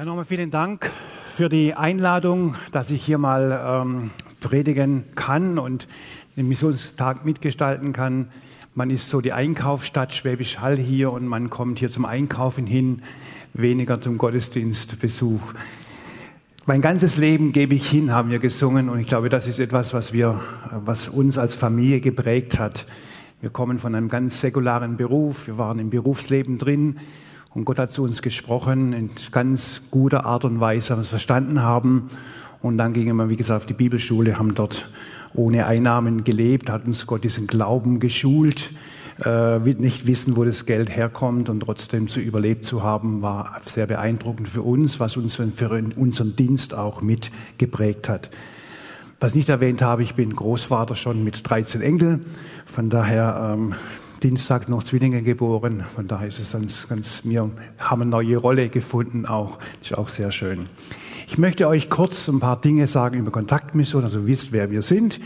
Ja, nochmal vielen Dank für die Einladung, dass ich hier mal ähm, predigen kann und den Missionstag mitgestalten kann. Man ist so die Einkaufsstadt Schwäbisch Hall hier und man kommt hier zum Einkaufen hin, weniger zum Gottesdienstbesuch. Mein ganzes Leben gebe ich hin, haben wir gesungen und ich glaube, das ist etwas, was wir, was uns als Familie geprägt hat. Wir kommen von einem ganz säkularen Beruf, wir waren im Berufsleben drin und Gott hat zu uns gesprochen in ganz guter Art und Weise, haben es verstanden haben. Und dann gingen wir, wie gesagt, auf die Bibelschule, haben dort ohne Einnahmen gelebt, hat uns Gott diesen Glauben geschult, äh, nicht wissen, wo das Geld herkommt und trotzdem zu überlebt zu haben, war sehr beeindruckend für uns, was uns für unseren Dienst auch mitgeprägt hat. Was ich nicht erwähnt habe, ich bin Großvater schon mit 13 Enkel, von daher ähm, Dienstag noch Zwillinge geboren. Von daher ist es ganz, ganz, wir haben eine neue Rolle gefunden auch. Ist auch sehr schön. Ich möchte euch kurz ein paar Dinge sagen über Kontaktmission, also wisst, wer wir sind.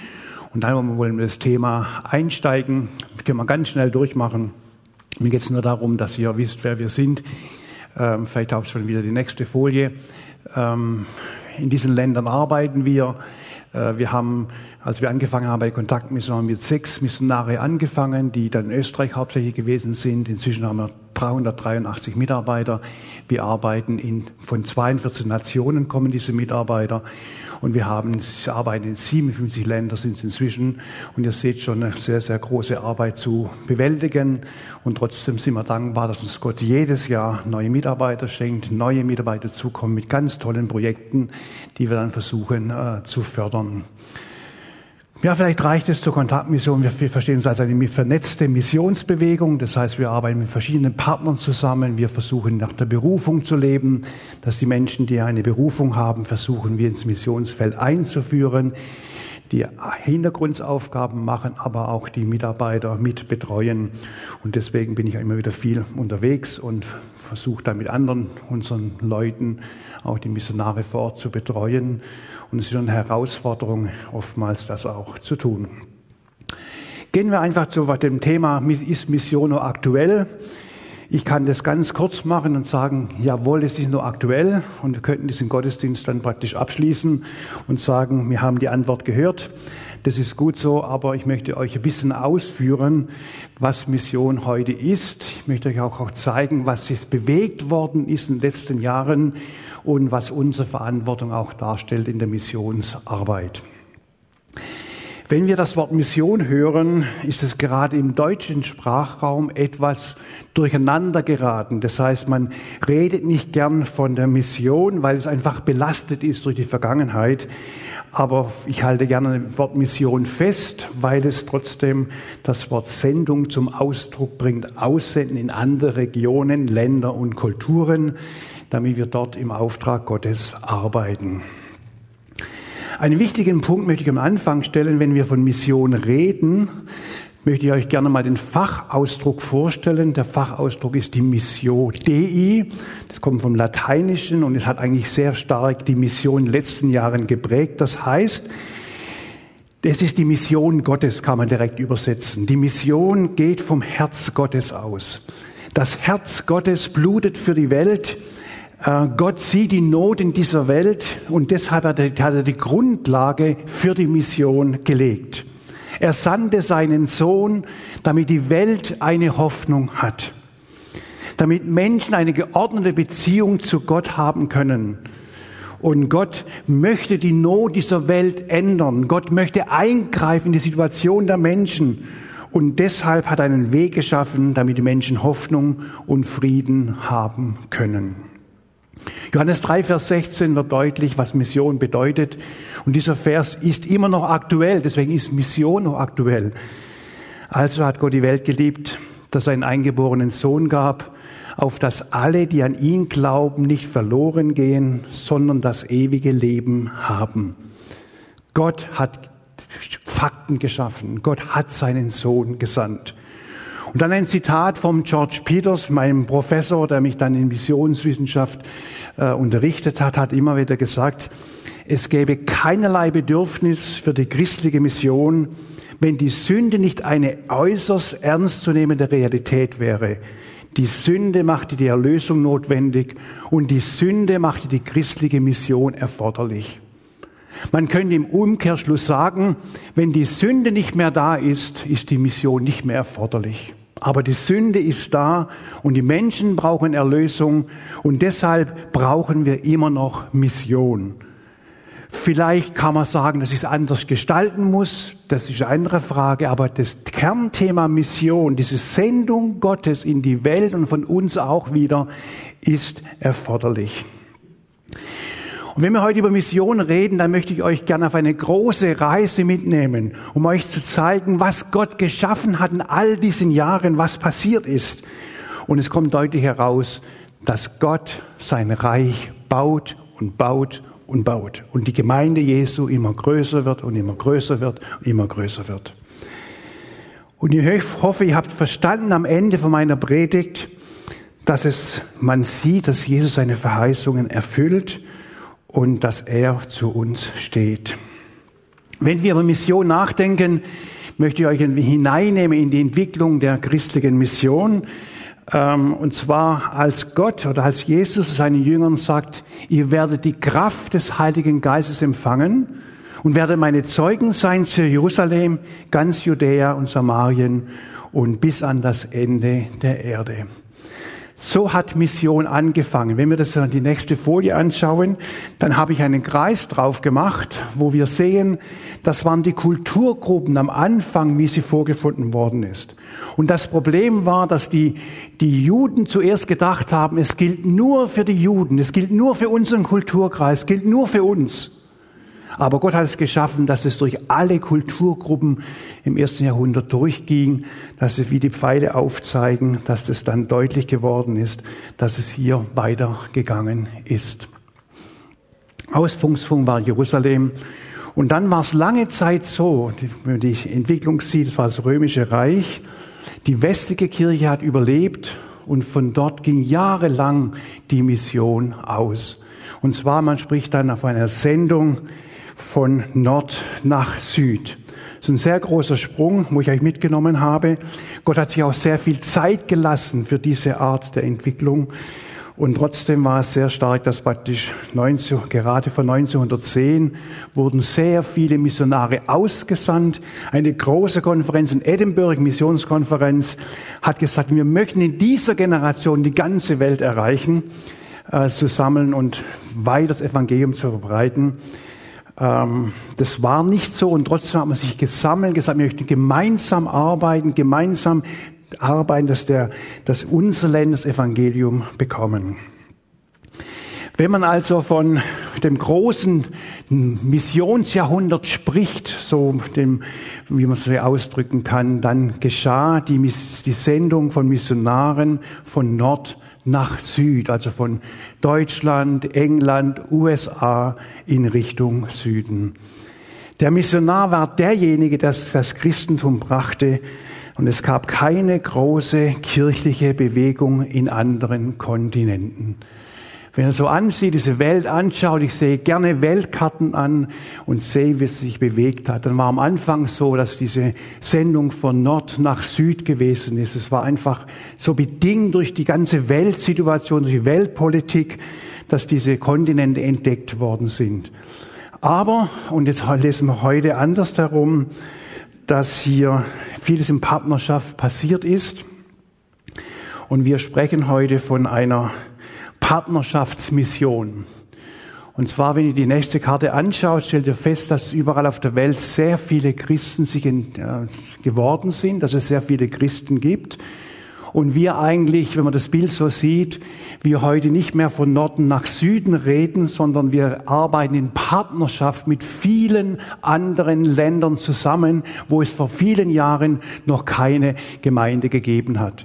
Und dann wollen wir das Thema einsteigen. Das können wir ganz schnell durchmachen. Mir geht es nur darum, dass ihr wisst, wer wir sind. Ähm, vielleicht auch schon wieder die nächste Folie. Ähm, in diesen Ländern arbeiten wir. Äh, wir haben, als wir angefangen haben bei Kontaktmissionen, mit sechs Missionare angefangen, die dann in Österreich hauptsächlich gewesen sind. Inzwischen haben wir 383 Mitarbeiter. Wir arbeiten in, von 42 Nationen kommen diese Mitarbeiter. Und wir haben, arbeiten in 57 Ländern sind es inzwischen. Und ihr seht schon eine sehr, sehr große Arbeit zu bewältigen. Und trotzdem sind wir dankbar, dass uns Gott jedes Jahr neue Mitarbeiter schenkt, neue Mitarbeiter zukommen mit ganz tollen Projekten, die wir dann versuchen äh, zu fördern. Ja, vielleicht reicht es zur Kontaktmission. Wir verstehen uns als eine vernetzte Missionsbewegung. Das heißt, wir arbeiten mit verschiedenen Partnern zusammen. Wir versuchen nach der Berufung zu leben, dass die Menschen, die eine Berufung haben, versuchen wir ins Missionsfeld einzuführen, die Hintergrundaufgaben machen, aber auch die Mitarbeiter mit betreuen. Und deswegen bin ich immer wieder viel unterwegs und versuche da mit anderen, unseren Leuten, auch die Missionare vor Ort zu betreuen. Und es ist eine Herausforderung, oftmals das auch zu tun. Gehen wir einfach zu dem Thema, ist Mission aktuell? Ich kann das ganz kurz machen und sagen, jawohl, es ist nur aktuell und wir könnten diesen Gottesdienst dann praktisch abschließen und sagen, wir haben die Antwort gehört. Das ist gut so, aber ich möchte euch ein bisschen ausführen, was Mission heute ist. Ich möchte euch auch, zeigen, was jetzt bewegt worden ist in den letzten Jahren und was unsere Verantwortung auch darstellt in der Missionsarbeit. Wenn wir das Wort Mission hören, ist es gerade im deutschen Sprachraum etwas durcheinander geraten. Das heißt, man redet nicht gern von der Mission, weil es einfach belastet ist durch die Vergangenheit. Aber ich halte gerne das Wort Mission fest, weil es trotzdem das Wort Sendung zum Ausdruck bringt. Aussenden in andere Regionen, Länder und Kulturen, damit wir dort im Auftrag Gottes arbeiten. Einen wichtigen Punkt möchte ich am Anfang stellen, wenn wir von Mission reden, möchte ich euch gerne mal den Fachausdruck vorstellen. Der Fachausdruck ist die Missio Dei. Das kommt vom Lateinischen und es hat eigentlich sehr stark die Mission in den letzten Jahren geprägt. Das heißt, das ist die Mission Gottes, kann man direkt übersetzen. Die Mission geht vom Herz Gottes aus. Das Herz Gottes blutet für die Welt. Äh, Gott sieht die Not in dieser Welt und deshalb hat er die Grundlage für die Mission gelegt. Er sandte seinen Sohn, damit die Welt eine Hoffnung hat, damit Menschen eine geordnete Beziehung zu Gott haben können. Und Gott möchte die Not dieser Welt ändern. Gott möchte eingreifen in die Situation der Menschen. Und deshalb hat er einen Weg geschaffen, damit die Menschen Hoffnung und Frieden haben können. Johannes 3, Vers 16 wird deutlich, was Mission bedeutet. Und dieser Vers ist immer noch aktuell, deswegen ist Mission noch aktuell. Also hat Gott die Welt geliebt, dass er einen eingeborenen Sohn gab, auf dass alle, die an ihn glauben, nicht verloren gehen, sondern das ewige Leben haben. Gott hat Fakten geschaffen. Gott hat seinen Sohn gesandt. Und dann ein Zitat vom George Peters, meinem Professor, der mich dann in Missionswissenschaft äh, unterrichtet hat, hat immer wieder gesagt, es gäbe keinerlei Bedürfnis für die christliche Mission, wenn die Sünde nicht eine äußerst ernstzunehmende Realität wäre. Die Sünde machte die Erlösung notwendig und die Sünde machte die christliche Mission erforderlich. Man könnte im Umkehrschluss sagen, wenn die Sünde nicht mehr da ist, ist die Mission nicht mehr erforderlich. Aber die Sünde ist da und die Menschen brauchen Erlösung und deshalb brauchen wir immer noch Mission. Vielleicht kann man sagen, dass ich es anders gestalten muss. Das ist eine andere Frage. Aber das Kernthema Mission, diese Sendung Gottes in die Welt und von uns auch wieder, ist erforderlich. Und wenn wir heute über Mission reden, dann möchte ich euch gerne auf eine große Reise mitnehmen, um euch zu zeigen, was Gott geschaffen hat in all diesen Jahren, was passiert ist. Und es kommt deutlich heraus, dass Gott sein Reich baut und baut und baut. Und die Gemeinde Jesu immer größer wird und immer größer wird und immer größer wird. Und ich hoffe, ihr habt verstanden am Ende von meiner Predigt, dass es, man sieht, dass Jesus seine Verheißungen erfüllt und dass er zu uns steht. Wenn wir über Mission nachdenken, möchte ich euch hineinnehmen in die Entwicklung der christlichen Mission. Ähm, und zwar als Gott oder als Jesus seinen Jüngern sagt, ihr werdet die Kraft des Heiligen Geistes empfangen und werdet meine Zeugen sein zu Jerusalem, ganz Judäa und Samarien und bis an das Ende der Erde. So hat Mission angefangen. Wenn wir das die nächste Folie anschauen, dann habe ich einen Kreis drauf gemacht, wo wir sehen, das waren die Kulturgruppen am Anfang, wie sie vorgefunden worden ist. Und das Problem war, dass die, die Juden zuerst gedacht haben, es gilt nur für die Juden, es gilt nur für unseren Kulturkreis, es gilt nur für uns. Aber Gott hat es geschaffen, dass es durch alle Kulturgruppen im ersten Jahrhundert durchging, dass es wie die Pfeile aufzeigen, dass es dann deutlich geworden ist, dass es hier weitergegangen ist. Ausgangspunkt war Jerusalem. Und dann war es lange Zeit so, wenn man die Entwicklung sieht, es war das römische Reich. Die westliche Kirche hat überlebt und von dort ging jahrelang die Mission aus. Und zwar, man spricht dann auf einer Sendung von Nord nach Süd. Das ist ein sehr großer Sprung, wo ich euch mitgenommen habe. Gott hat sich auch sehr viel Zeit gelassen für diese Art der Entwicklung. Und trotzdem war es sehr stark, dass praktisch 19, gerade von 1910 wurden sehr viele Missionare ausgesandt. Eine große Konferenz in Edinburgh, Missionskonferenz, hat gesagt, wir möchten in dieser Generation die ganze Welt erreichen, äh, zu sammeln und weiter das Evangelium zu verbreiten. Ähm, das war nicht so und trotzdem hat man sich gesammelt, gesagt, wir möchten gemeinsam arbeiten, gemeinsam arbeiten, dass, der, dass unsere Länder das Evangelium bekommen. Wenn man also von dem großen Missionsjahrhundert spricht, so dem, wie man es ausdrücken kann, dann geschah die, die Sendung von Missionaren von Nord nach Süd, also von Deutschland, England, USA in Richtung Süden. Der Missionar war derjenige, der das Christentum brachte und es gab keine große kirchliche Bewegung in anderen Kontinenten. Wenn er so ansieht, diese Welt anschaut, ich sehe gerne Weltkarten an und sehe, wie es sich bewegt hat. Dann war am Anfang so, dass diese Sendung von Nord nach Süd gewesen ist. Es war einfach so bedingt durch die ganze Weltsituation, durch die Weltpolitik, dass diese Kontinente entdeckt worden sind. Aber, und jetzt lesen wir heute anders darum, dass hier vieles in Partnerschaft passiert ist. Und wir sprechen heute von einer Partnerschaftsmission. Und zwar, wenn ihr die nächste Karte anschaut, stellt ihr fest, dass überall auf der Welt sehr viele Christen sich in, äh, geworden sind, dass es sehr viele Christen gibt. Und wir eigentlich, wenn man das Bild so sieht, wir heute nicht mehr von Norden nach Süden reden, sondern wir arbeiten in Partnerschaft mit vielen anderen Ländern zusammen, wo es vor vielen Jahren noch keine Gemeinde gegeben hat.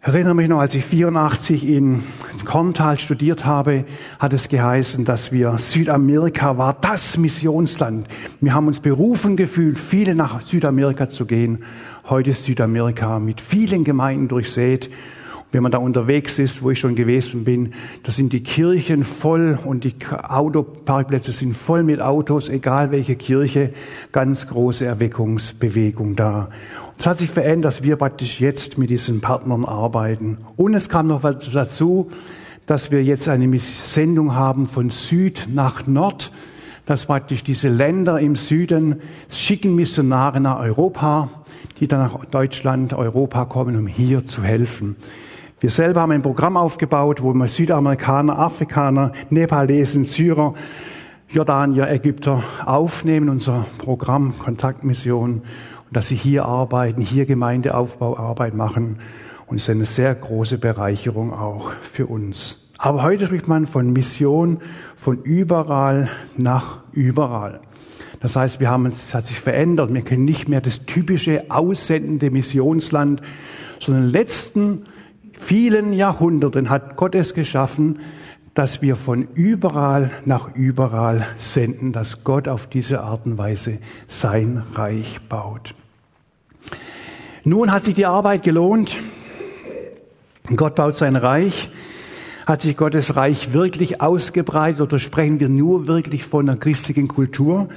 Ich erinnere mich noch, als ich 84 in Korntal studiert habe, hat es geheißen, dass wir Südamerika war das Missionsland. Wir haben uns berufen gefühlt, viele nach Südamerika zu gehen. Heute ist Südamerika mit vielen Gemeinden durchsät. Wenn man da unterwegs ist, wo ich schon gewesen bin, da sind die Kirchen voll und die Autoparkplätze sind voll mit Autos, egal welche Kirche, ganz große Erweckungsbewegung da. Es hat sich verändert, dass wir praktisch jetzt mit diesen Partnern arbeiten. Und es kam noch was dazu, dass wir jetzt eine Sendung haben von Süd nach Nord, dass praktisch diese Länder im Süden schicken Missionare nach Europa, die dann nach Deutschland, Europa kommen, um hier zu helfen. Wir selber haben ein Programm aufgebaut, wo wir Südamerikaner, Afrikaner, Nepalesen, Syrer, Jordanier, Ägypter aufnehmen, unser Programm Kontaktmission, dass sie hier arbeiten, hier Gemeindeaufbauarbeit machen. Und es ist eine sehr große Bereicherung auch für uns. Aber heute spricht man von Mission von überall nach überall. Das heißt, wir haben, es hat sich verändert. Wir können nicht mehr das typische aussendende Missionsland, sondern letzten vielen Jahrhunderten hat Gott es geschaffen, dass wir von überall nach überall senden, dass Gott auf diese Art und Weise sein Reich baut. Nun hat sich die Arbeit gelohnt. Gott baut sein Reich. Hat sich Gottes Reich wirklich ausgebreitet oder sprechen wir nur wirklich von einer christlichen Kultur?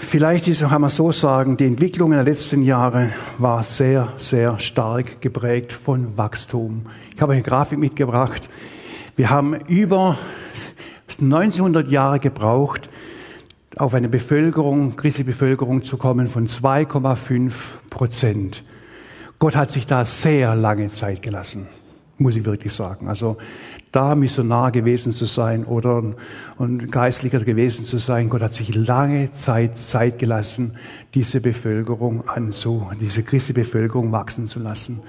Vielleicht ist, kann man so sagen, die Entwicklung in den letzten Jahren war sehr, sehr stark geprägt von Wachstum. Ich habe eine Grafik mitgebracht. Wir haben über 1900 Jahre gebraucht, auf eine Bevölkerung, christliche Bevölkerung zu kommen von 2,5 Prozent. Gott hat sich da sehr lange Zeit gelassen muss ich wirklich sagen. Also da Missionar gewesen zu sein oder ein Geistlicher gewesen zu sein, Gott hat sich lange Zeit Zeit gelassen, diese Bevölkerung anzu, diese christliche Bevölkerung wachsen zu lassen.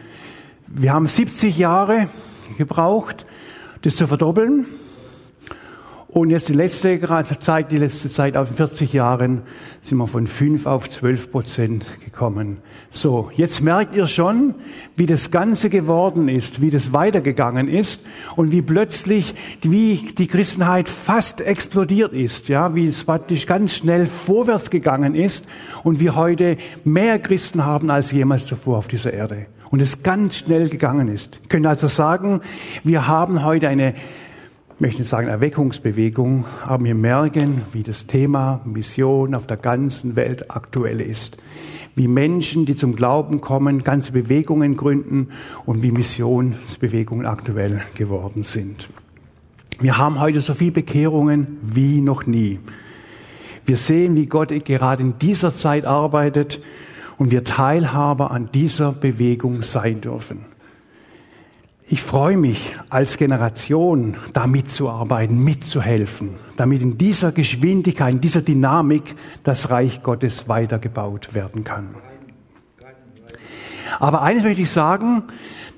Wir haben 70 Jahre gebraucht, das zu verdoppeln. Und jetzt die letzte Zeit, die letzte Zeit auf 40 Jahren sind wir von 5 auf 12 Prozent gekommen. So, jetzt merkt ihr schon, wie das Ganze geworden ist, wie das weitergegangen ist und wie plötzlich, wie die Christenheit fast explodiert ist, ja, wie es praktisch ganz schnell vorwärts gegangen ist und wir heute mehr Christen haben als jemals zuvor auf dieser Erde. Und es ganz schnell gegangen ist. Ich könnte also sagen, wir haben heute eine möchte sagen, Erweckungsbewegung, aber wir merken, wie das Thema Mission auf der ganzen Welt aktuell ist. Wie Menschen, die zum Glauben kommen, ganze Bewegungen gründen und wie Missionsbewegungen aktuell geworden sind. Wir haben heute so viele Bekehrungen wie noch nie. Wir sehen, wie Gott gerade in dieser Zeit arbeitet und wir Teilhaber an dieser Bewegung sein dürfen. Ich freue mich als Generation, da mitzuarbeiten, mitzuhelfen, damit in dieser Geschwindigkeit, in dieser Dynamik das Reich Gottes weitergebaut werden kann. Aber eines möchte ich sagen,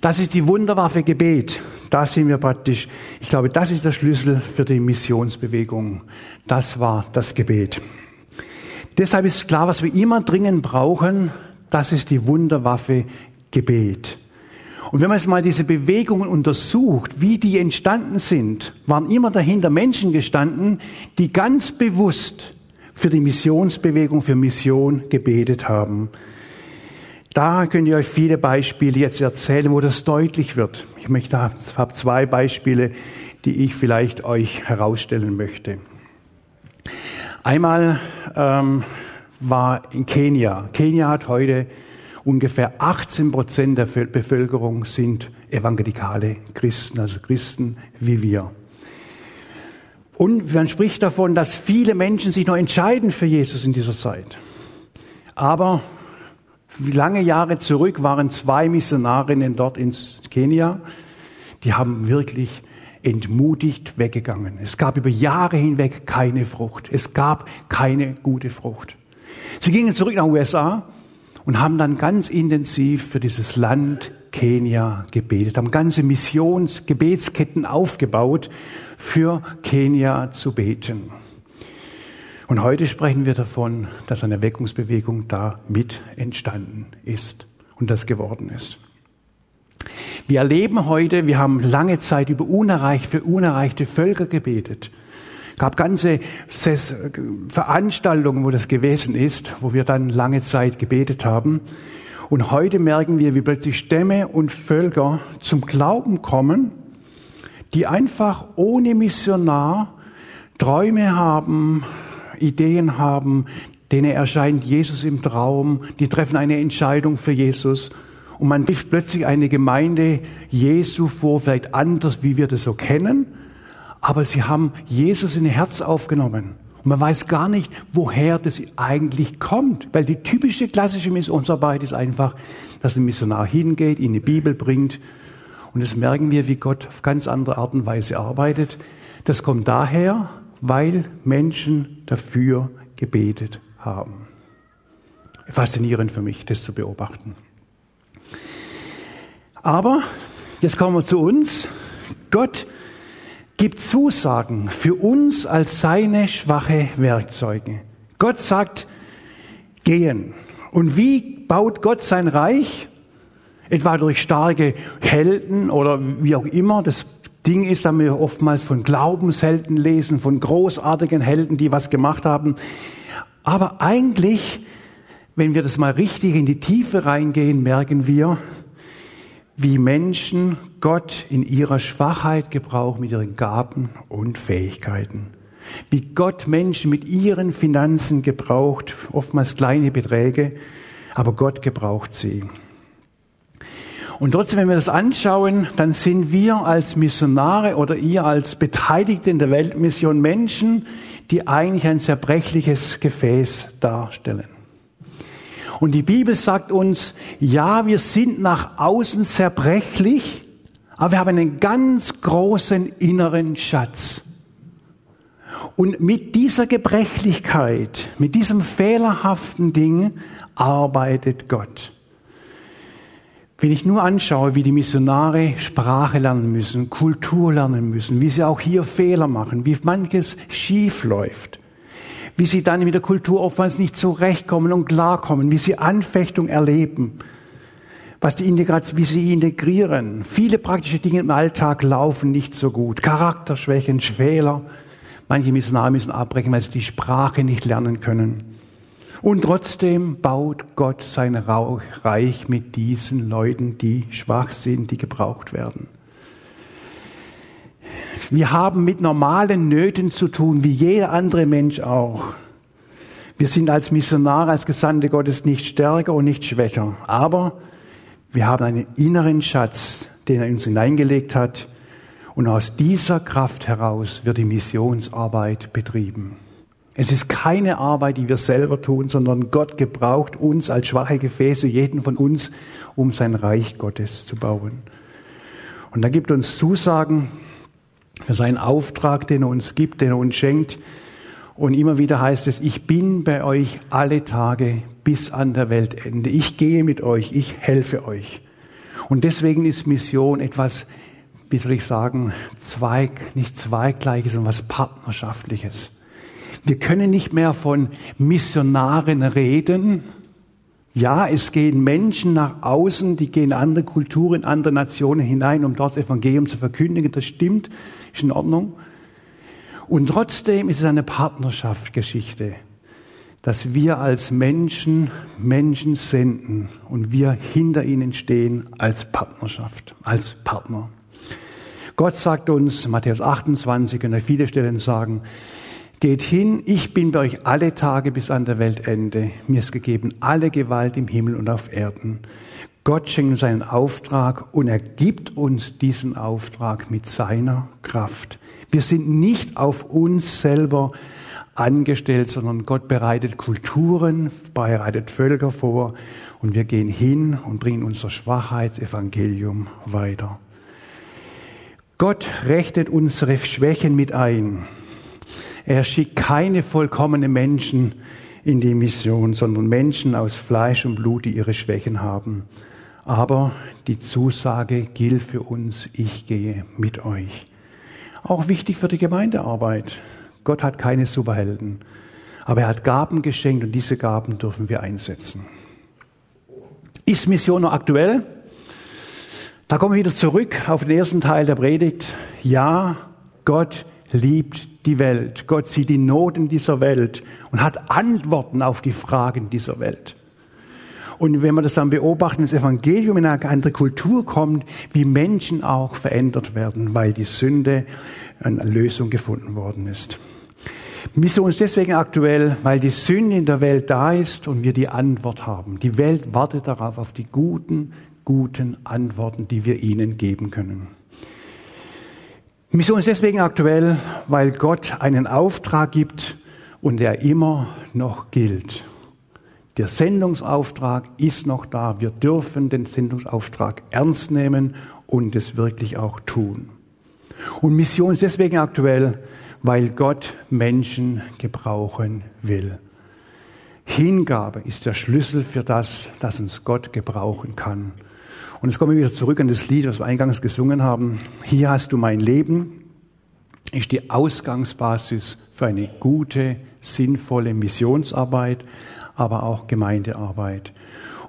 das ist die Wunderwaffe Gebet. Da sind wir praktisch, ich glaube, das ist der Schlüssel für die Missionsbewegung. Das war das Gebet. Deshalb ist klar, was wir immer dringend brauchen, das ist die Wunderwaffe Gebet. Und wenn man jetzt mal diese Bewegungen untersucht, wie die entstanden sind, waren immer dahinter Menschen gestanden, die ganz bewusst für die Missionsbewegung, für Mission gebetet haben. Da könnt ihr euch viele Beispiele jetzt erzählen, wo das deutlich wird. Ich möchte, habe zwei Beispiele, die ich vielleicht euch herausstellen möchte. Einmal ähm, war in Kenia. Kenia hat heute ungefähr 18 Prozent der Bevölkerung sind evangelikale Christen, also Christen wie wir. Und man spricht davon, dass viele Menschen sich noch entscheiden für Jesus in dieser Zeit. Aber lange Jahre zurück waren zwei Missionarinnen dort in Kenia, die haben wirklich entmutigt weggegangen. Es gab über Jahre hinweg keine Frucht. Es gab keine gute Frucht. Sie gingen zurück nach USA und haben dann ganz intensiv für dieses Land Kenia gebetet, haben ganze Missionsgebetsketten aufgebaut, für Kenia zu beten. Und heute sprechen wir davon, dass eine Weckungsbewegung da mit entstanden ist und das geworden ist. Wir erleben heute, wir haben lange Zeit über unerreicht, für unerreichte Völker gebetet gab ganze Veranstaltungen, wo das gewesen ist, wo wir dann lange Zeit gebetet haben. Und heute merken wir, wie plötzlich Stämme und Völker zum Glauben kommen, die einfach ohne Missionar Träume haben, Ideen haben, denen erscheint Jesus im Traum, die treffen eine Entscheidung für Jesus und man trifft plötzlich eine Gemeinde Jesu vor, vielleicht anders, wie wir das so kennen, aber sie haben Jesus in ihr Herz aufgenommen. Und man weiß gar nicht, woher das eigentlich kommt, weil die typische klassische Missionsarbeit ist einfach, dass ein Missionar hingeht, ihnen die Bibel bringt und das merken wir, wie Gott auf ganz andere Art und Weise arbeitet. Das kommt daher, weil Menschen dafür gebetet haben. Faszinierend für mich, das zu beobachten. Aber jetzt kommen wir zu uns. Gott gibt Zusagen für uns als seine schwache Werkzeuge. Gott sagt, gehen. Und wie baut Gott sein Reich? Etwa durch starke Helden oder wie auch immer. Das Ding ist, dass wir oftmals von Glaubenshelden lesen, von großartigen Helden, die was gemacht haben. Aber eigentlich, wenn wir das mal richtig in die Tiefe reingehen, merken wir, wie Menschen Gott in ihrer Schwachheit gebrauchen mit ihren Gaben und Fähigkeiten. Wie Gott Menschen mit ihren Finanzen gebraucht, oftmals kleine Beträge, aber Gott gebraucht sie. Und trotzdem, wenn wir das anschauen, dann sind wir als Missionare oder ihr als Beteiligte in der Weltmission Menschen, die eigentlich ein zerbrechliches Gefäß darstellen. Und die Bibel sagt uns, ja, wir sind nach außen zerbrechlich, aber wir haben einen ganz großen inneren Schatz. Und mit dieser Gebrechlichkeit, mit diesem fehlerhaften Ding arbeitet Gott. Wenn ich nur anschaue, wie die Missionare Sprache lernen müssen, Kultur lernen müssen, wie sie auch hier Fehler machen, wie manches schief läuft, wie sie dann mit der Kultur oftmals nicht zurechtkommen und klarkommen, wie sie Anfechtung erleben, was die Integration, wie sie integrieren. Viele praktische Dinge im Alltag laufen nicht so gut. Charakterschwächen, Fehler. Manche Missionare müssen abbrechen, weil sie die Sprache nicht lernen können. Und trotzdem baut Gott sein Reich mit diesen Leuten, die schwach sind, die gebraucht werden. Wir haben mit normalen Nöten zu tun, wie jeder andere Mensch auch. Wir sind als Missionare, als Gesandte Gottes nicht stärker und nicht schwächer. Aber wir haben einen inneren Schatz, den er uns hineingelegt hat. Und aus dieser Kraft heraus wird die Missionsarbeit betrieben. Es ist keine Arbeit, die wir selber tun, sondern Gott gebraucht uns als schwache Gefäße, jeden von uns, um sein Reich Gottes zu bauen. Und er gibt uns Zusagen, seinen Auftrag, den er uns gibt, den er uns schenkt. Und immer wieder heißt es, ich bin bei euch alle Tage bis an der Weltende. Ich gehe mit euch, ich helfe euch. Und deswegen ist Mission etwas, wie soll ich sagen, Zweig, nicht Zweigleiches, sondern was Partnerschaftliches. Wir können nicht mehr von Missionaren reden, ja, es gehen Menschen nach außen, die gehen in andere Kulturen, in andere Nationen hinein, um dort das Evangelium zu verkündigen. Das stimmt, ist in Ordnung. Und trotzdem ist es eine Partnerschaftsgeschichte, dass wir als Menschen Menschen senden und wir hinter ihnen stehen als Partnerschaft, als Partner. Gott sagt uns, Matthäus 28 und viele Stellen sagen, Geht hin, ich bin bei euch alle Tage bis an der Weltende. Mir ist gegeben alle Gewalt im Himmel und auf Erden. Gott schenkt seinen Auftrag und er gibt uns diesen Auftrag mit seiner Kraft. Wir sind nicht auf uns selber angestellt, sondern Gott bereitet Kulturen, bereitet Völker vor und wir gehen hin und bringen unser Schwachheitsevangelium weiter. Gott rechnet unsere Schwächen mit ein. Er schickt keine vollkommenen Menschen in die Mission, sondern Menschen aus Fleisch und Blut, die ihre Schwächen haben. Aber die Zusage gilt für uns, ich gehe mit euch. Auch wichtig für die Gemeindearbeit. Gott hat keine Superhelden, aber er hat Gaben geschenkt und diese Gaben dürfen wir einsetzen. Ist Mission noch aktuell? Da kommen wir wieder zurück auf den ersten Teil der Predigt. Ja, Gott liebt die Welt. Gott sieht die Not in dieser Welt und hat Antworten auf die Fragen dieser Welt. Und wenn wir das dann beobachten, das Evangelium in eine andere Kultur kommt, wie Menschen auch verändert werden, weil die Sünde eine Lösung gefunden worden ist. Mission ist deswegen aktuell, weil die Sünde in der Welt da ist und wir die Antwort haben. Die Welt wartet darauf, auf die guten, guten Antworten, die wir ihnen geben können. Mission ist deswegen aktuell, weil Gott einen Auftrag gibt und der immer noch gilt. Der Sendungsauftrag ist noch da. Wir dürfen den Sendungsauftrag ernst nehmen und es wirklich auch tun. Und Mission ist deswegen aktuell, weil Gott Menschen gebrauchen will. Hingabe ist der Schlüssel für das, dass uns Gott gebrauchen kann. Und jetzt kommen wir wieder zurück an das Lied, was wir eingangs gesungen haben. Hier hast du mein Leben, ist die Ausgangsbasis für eine gute, sinnvolle Missionsarbeit, aber auch Gemeindearbeit.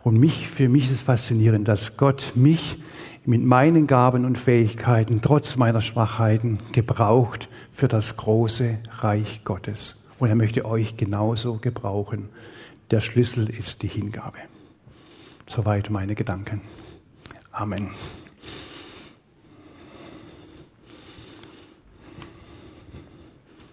Und mich, für mich ist es faszinierend, dass Gott mich mit meinen Gaben und Fähigkeiten, trotz meiner Schwachheiten, gebraucht für das große Reich Gottes. Und er möchte euch genauso gebrauchen. Der Schlüssel ist die Hingabe. Soweit meine Gedanken. Amen.